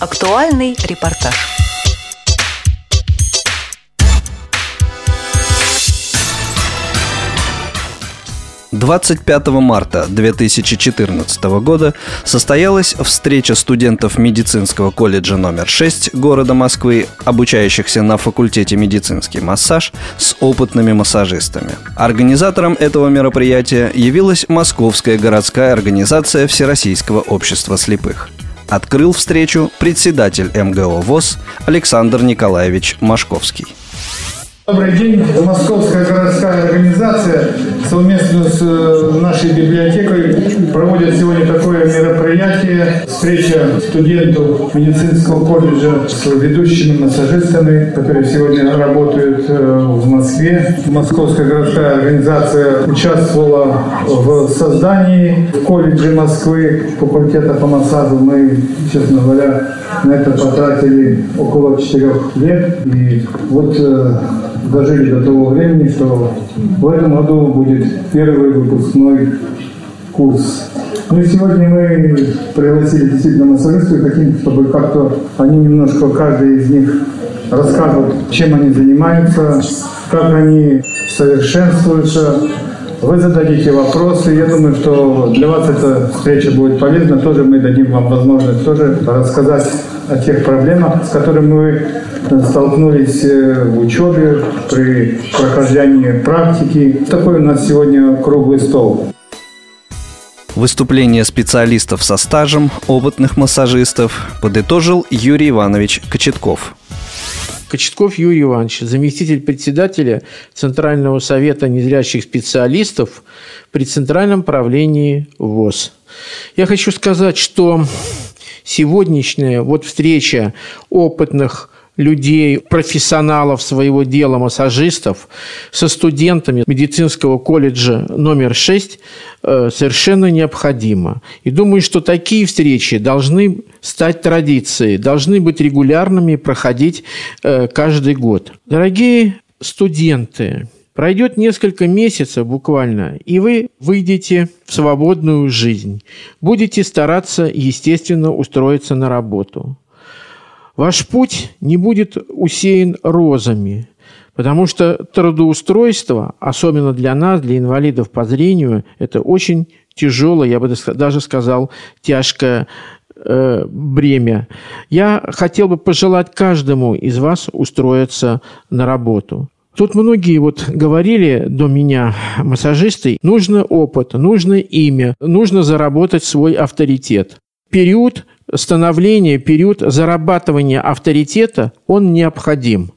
Актуальный репортаж. 25 марта 2014 года состоялась встреча студентов медицинского колледжа номер 6 города Москвы, обучающихся на факультете медицинский массаж, с опытными массажистами. Организатором этого мероприятия явилась Московская городская организация Всероссийского общества слепых. Открыл встречу председатель МГО ВОЗ Александр Николаевич Машковский. Добрый день. Московская городская организация совместно с э, нашей библиотекой проводит сегодня такое мероприятие. Встреча студентов медицинского колледжа с ведущими массажистами, которые сегодня работают э, в Москве. Московская городская организация участвовала в создании колледжа Москвы факультета по массажу. Мы, честно говоря, на это потратили около четырех лет. И вот э, дожили до того времени, что в этом году будет первый выпускной курс. Ну и сегодня мы пригласили действительно массажистов и хотим, чтобы как-то они немножко, каждый из них расскажут, чем они занимаются, как они совершенствуются. Вы зададите вопросы. Я думаю, что для вас эта встреча будет полезна. Тоже мы дадим вам возможность тоже рассказать о тех проблемах, с которыми мы столкнулись э, в учебе, при прохождении практики. Такой у нас сегодня круглый стол. Выступление специалистов со стажем, опытных массажистов подытожил Юрий Иванович Кочетков. Кочетков Юрий Иванович, заместитель председателя Центрального совета незрячих специалистов при Центральном правлении ВОЗ. Я хочу сказать, что сегодняшняя вот встреча опытных людей, профессионалов своего дела, массажистов, со студентами медицинского колледжа номер 6 э, совершенно необходимо. И думаю, что такие встречи должны стать традицией, должны быть регулярными, проходить э, каждый год. Дорогие студенты, Пройдет несколько месяцев буквально, и вы выйдете в свободную жизнь. Будете стараться, естественно, устроиться на работу. Ваш путь не будет усеян розами, потому что трудоустройство, особенно для нас, для инвалидов по зрению, это очень тяжелое, я бы даже сказал, тяжкое э, бремя. Я хотел бы пожелать каждому из вас устроиться на работу. Тут многие вот говорили до меня, массажисты, нужно опыт, нужно имя, нужно заработать свой авторитет. Период становления, период зарабатывания авторитета, он необходим.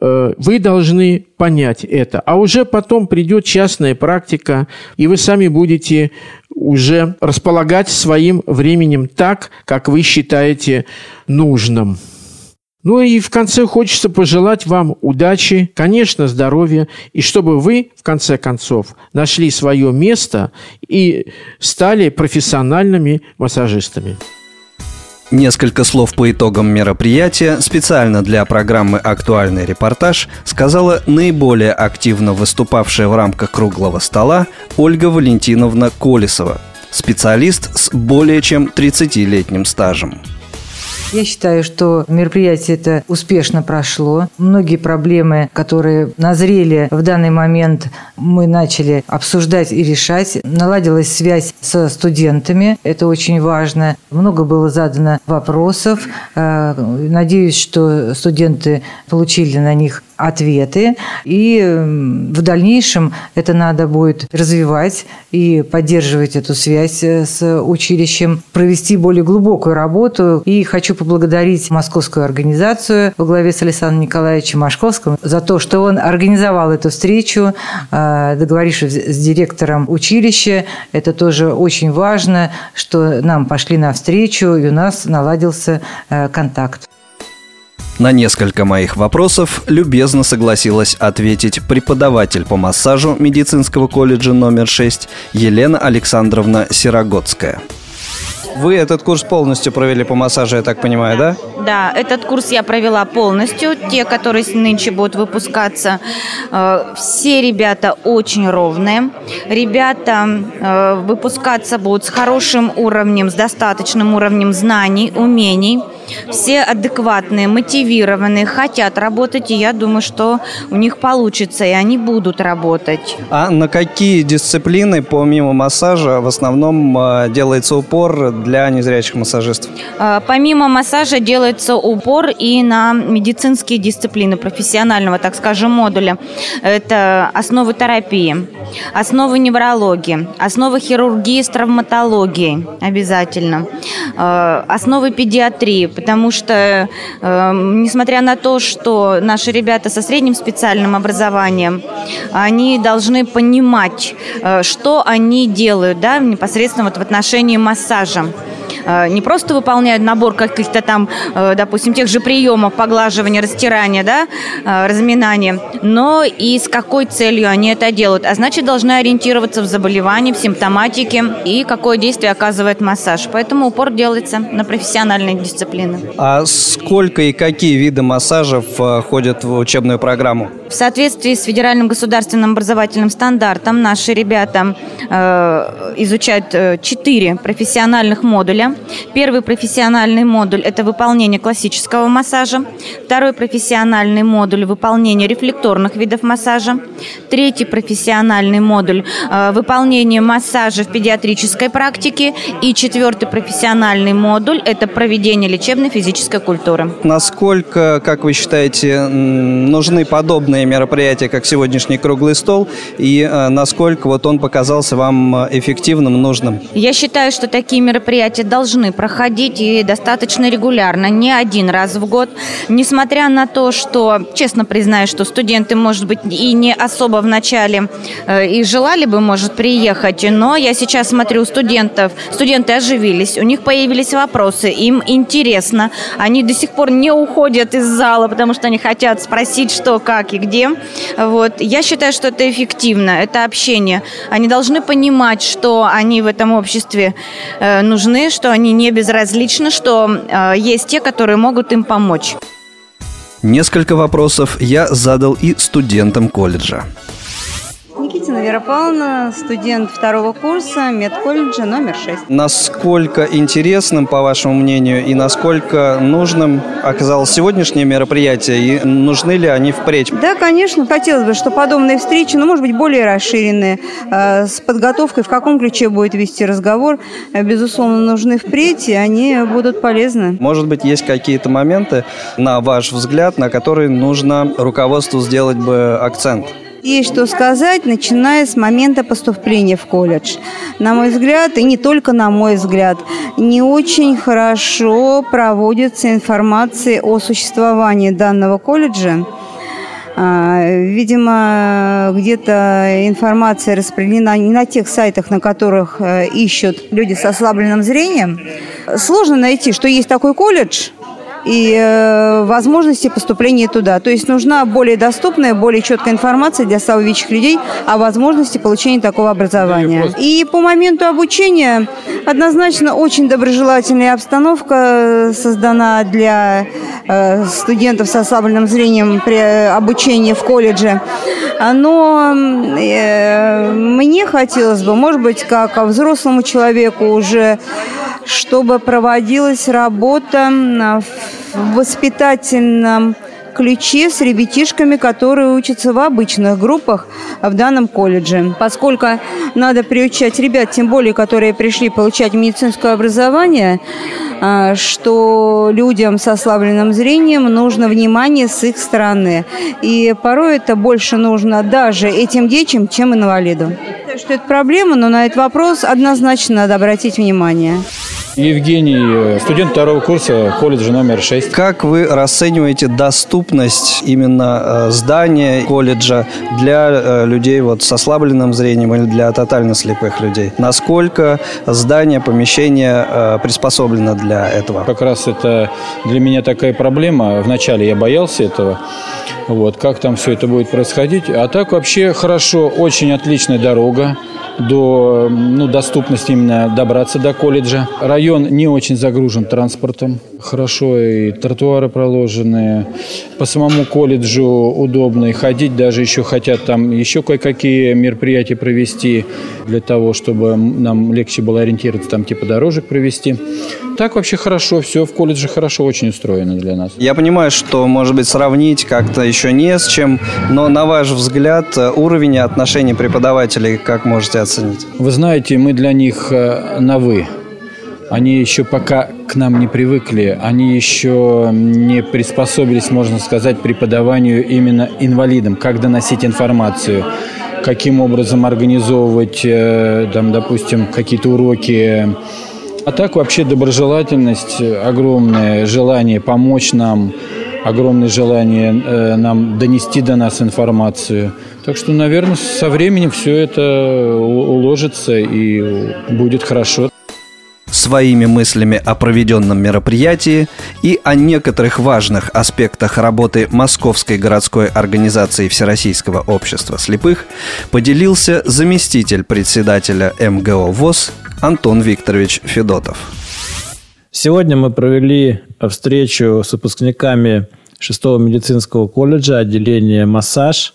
Э, вы должны понять это. А уже потом придет частная практика, и вы сами будете уже располагать своим временем так, как вы считаете нужным. Ну и в конце хочется пожелать вам удачи, конечно, здоровья, и чтобы вы, в конце концов, нашли свое место и стали профессиональными массажистами. Несколько слов по итогам мероприятия специально для программы «Актуальный репортаж» сказала наиболее активно выступавшая в рамках круглого стола Ольга Валентиновна Колесова, специалист с более чем 30-летним стажем. Я считаю, что мероприятие это успешно прошло. Многие проблемы, которые назрели в данный момент, мы начали обсуждать и решать. Наладилась связь со студентами. Это очень важно. Много было задано вопросов. Э, надеюсь, что студенты получили на них ответы. И в дальнейшем это надо будет развивать и поддерживать эту связь э, с училищем, провести более глубокую работу. И хочу поблагодарить московскую организацию во главе с Александром Николаевичем Машковским за то, что он организовал эту встречу, э, договорившись с директором училища. Это тоже очень важно, что нам пошли навстречу, и у нас наладился э, контакт. На несколько моих вопросов любезно согласилась ответить преподаватель по массажу медицинского колледжа номер 6 Елена Александровна Сирогодская. Вы этот курс полностью провели по массажу, я так понимаю, да? Да, этот курс я провела полностью. Те, которые нынче будут выпускаться, э, все ребята очень ровные. Ребята э, выпускаться будут с хорошим уровнем, с достаточным уровнем знаний, умений. Все адекватные, мотивированные, хотят работать, и я думаю, что у них получится, и они будут работать. А на какие дисциплины, помимо массажа, в основном э, делается упор для незрячих массажистов? Э, помимо массажа делается упор и на медицинские дисциплины профессионального, так скажем, модуля. Это основы терапии, основы неврологии, основы хирургии с травматологией обязательно, э, основы педиатрии, потому что, э, несмотря на то, что наши ребята со средним специальным образованием, они должны понимать, э, что они делают, да, непосредственно вот в отношении массажа. Э, не просто выполняют набор каких-то там, э, допустим, тех же приемов поглаживания, растирания, да, э, разминания, но и с какой целью они это делают. А значит, должны ориентироваться в заболевании, в симптоматике и какое действие оказывает массаж. Поэтому упор делается на профессиональные дисциплины. А сколько и какие виды массажев входят в учебную программу? В соответствии с федеральным государственным образовательным стандартом наши ребята э, изучают четыре профессиональных модуля Первый профессиональный модуль – это выполнение классического массажа. Второй профессиональный модуль – выполнение рефлекторных видов массажа. Третий профессиональный модуль э, – выполнение массажа в педиатрической практике. И четвертый профессиональный модуль – это проведение лечебной физической культуры. Насколько, как вы считаете, нужны подобные мероприятия, как сегодняшний круглый стол, и э, насколько вот он показался вам э, эффективным, нужным? Я считаю, что такие мероприятия должны должны проходить и достаточно регулярно, не один раз в год. Несмотря на то, что, честно признаюсь, что студенты, может быть, и не особо в начале э, и желали бы, может, приехать, но я сейчас смотрю студентов, студенты оживились, у них появились вопросы, им интересно, они до сих пор не уходят из зала, потому что они хотят спросить, что, как и где. Вот. Я считаю, что это эффективно, это общение. Они должны понимать, что они в этом обществе э, нужны, что они не безразличны, что э, есть те, которые могут им помочь. Несколько вопросов я задал и студентам колледжа. Вера Павловна, студент второго курса медколледжа номер 6. Насколько интересным, по вашему мнению, и насколько нужным оказалось сегодняшнее мероприятие, и нужны ли они впредь? Да, конечно. Хотелось бы, что подобные встречи, ну, может быть, более расширенные, э, с подготовкой, в каком ключе будет вести разговор, э, безусловно, нужны впредь, и они будут полезны. Может быть, есть какие-то моменты, на ваш взгляд, на которые нужно руководству сделать бы акцент? Есть что сказать, начиная с момента поступления в колледж. На мой взгляд, и не только на мой взгляд, не очень хорошо проводится информация о существовании данного колледжа. А, видимо, где-то информация распределена не на тех сайтах, на которых э, ищут люди с ослабленным зрением. Сложно найти, что есть такой колледж – и э, возможности поступления туда. То есть нужна более доступная, более четкая информация для слабовидящих людей о возможности получения такого образования. И по моменту обучения однозначно очень доброжелательная обстановка э, создана для э, студентов с ослабленным зрением при обучении в колледже. Но э, мне хотелось бы, может быть, как взрослому человеку уже чтобы проводилась работа в воспитательном ключе с ребятишками, которые учатся в обычных группах в данном колледже. Поскольку надо приучать ребят, тем более, которые пришли получать медицинское образование, а, что людям с ослабленным зрением нужно внимание с их стороны. И порой это больше нужно даже этим детям, чем инвалиду. Что это проблема, но на этот вопрос однозначно надо обратить внимание. Евгений, э, студент второго курса колледжа номер 6. Как вы расцениваете доступность именно э, здания колледжа для э, людей вот с ослабленным зрением или для тотально слепых людей? Насколько здание, помещение приспособлено для этого? Как раз это для меня такая проблема. Вначале я боялся этого. Вот, как там все это будет происходить. А так вообще хорошо, очень отличная дорога до ну, доступности именно добраться до колледжа. Район район не очень загружен транспортом. Хорошо и тротуары проложены. По самому колледжу удобно и ходить. Даже еще хотят там еще кое-какие мероприятия провести для того, чтобы нам легче было ориентироваться, там типа дорожек провести. Так вообще хорошо, все в колледже хорошо очень устроено для нас. Я понимаю, что, может быть, сравнить как-то еще не с чем, но на ваш взгляд, уровень отношений преподавателей как можете оценить? Вы знаете, мы для них э, на «вы». Они еще пока к нам не привыкли, они еще не приспособились, можно сказать, преподаванию именно инвалидам, как доносить информацию, каким образом организовывать, э, там, допустим, какие-то уроки а так вообще доброжелательность огромное, желание помочь нам, огромное желание э, нам донести до нас информацию. Так что, наверное, со временем все это уложится и будет хорошо. Своими мыслями о проведенном мероприятии и о некоторых важных аспектах работы Московской городской организации Всероссийского общества слепых поделился заместитель председателя МГО ВОЗ Антон Викторович Федотов. Сегодня мы провели встречу с выпускниками 6 медицинского колледжа отделения «Массаж».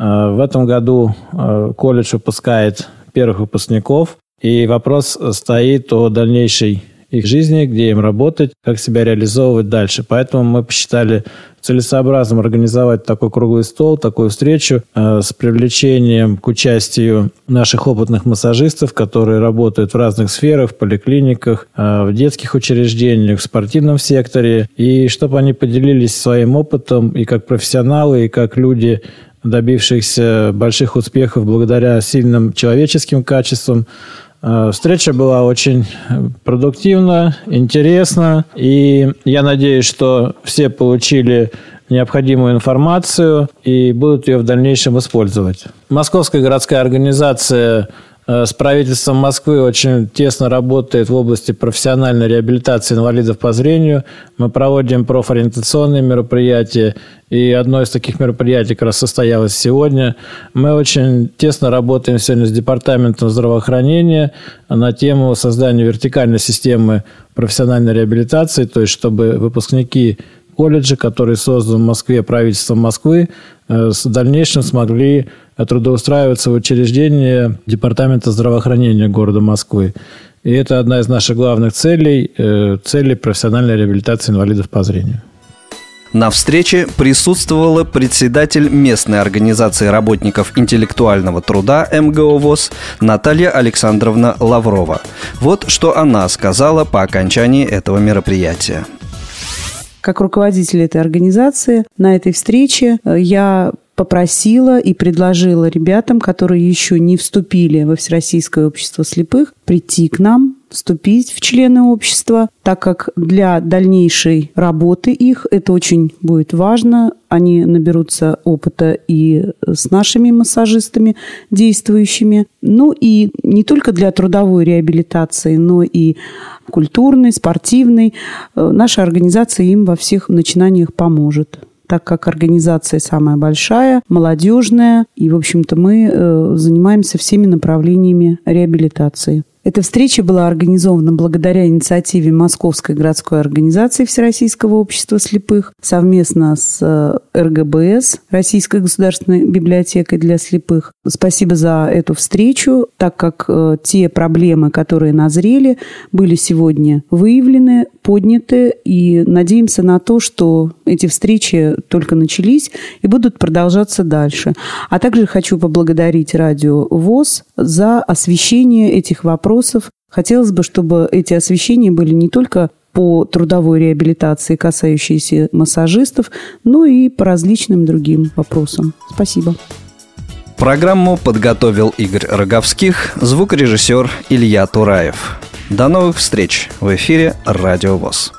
Э, в этом году э, колледж выпускает первых выпускников, и вопрос стоит о дальнейшей их жизни, где им работать, как себя реализовывать дальше. Поэтому мы посчитали целесообразным организовать такой круглый стол, такую встречу э, с привлечением к участию наших опытных массажистов, которые работают в разных сферах, в поликлиниках, э, в детских учреждениях, в спортивном секторе, и чтобы они поделились своим опытом и как профессионалы, и как люди, добившихся больших успехов благодаря сильным человеческим качествам, Э, встреча была очень продуктивна, интересна, и я надеюсь, что все получили необходимую информацию и будут ее в дальнейшем использовать. Московская городская организация Э, с правительством Москвы очень тесно работает в области профессиональной реабилитации инвалидов по зрению. Мы проводим профориентационные мероприятия, и одно из таких мероприятий как раз состоялось сегодня. Мы очень тесно работаем сегодня с Департаментом здравоохранения на тему создания вертикальной системы профессиональной реабилитации, то есть чтобы выпускники колледжа, который создан в Москве правительством Москвы, э, в дальнейшем смогли трудоустраиваться в учреждение Департамента здравоохранения города Москвы. И это одна из наших главных целей, э, целей профессиональной реабилитации инвалидов по зрению. На встрече присутствовала председатель местной организации работников интеллектуального труда МГО ВОЗ Наталья Александровна Лаврова. Вот что она сказала по окончании этого мероприятия. Как руководитель этой организации на этой встрече э, я попросила и предложила ребятам, которые еще не вступили во Всероссийское общество слепых, прийти к нам, вступить в члены общества, так как для дальнейшей работы их это очень будет важно. Они наберутся опыта и с нашими массажистами действующими. Ну и не только для трудовой реабилитации, но и культурной, спортивной. Э, наша организация им во всех начинаниях поможет так как организация самая большая, молодежная, и, в общем-то, мы э, занимаемся всеми направлениями реабилитации. Эта встреча была организована благодаря инициативе Московской городской организации Всероссийского общества слепых совместно с э, РГБС, Российской государственной библиотекой для слепых. Спасибо за эту встречу, так как э, те проблемы, которые назрели, были сегодня выявлены, подняты, и надеемся на то, что эти встречи только начались и будут продолжаться дальше. А также хочу поблагодарить радио ВОЗ за освещение этих вопросов. Хотелось бы, чтобы эти освещения были не только по трудовой реабилитации, касающиеся массажистов, но и по различным другим вопросам. Спасибо. Программу подготовил Игорь Роговских, звукорежиссер Илья Тураев. До новых встреч в эфире «Радио ВОЗ».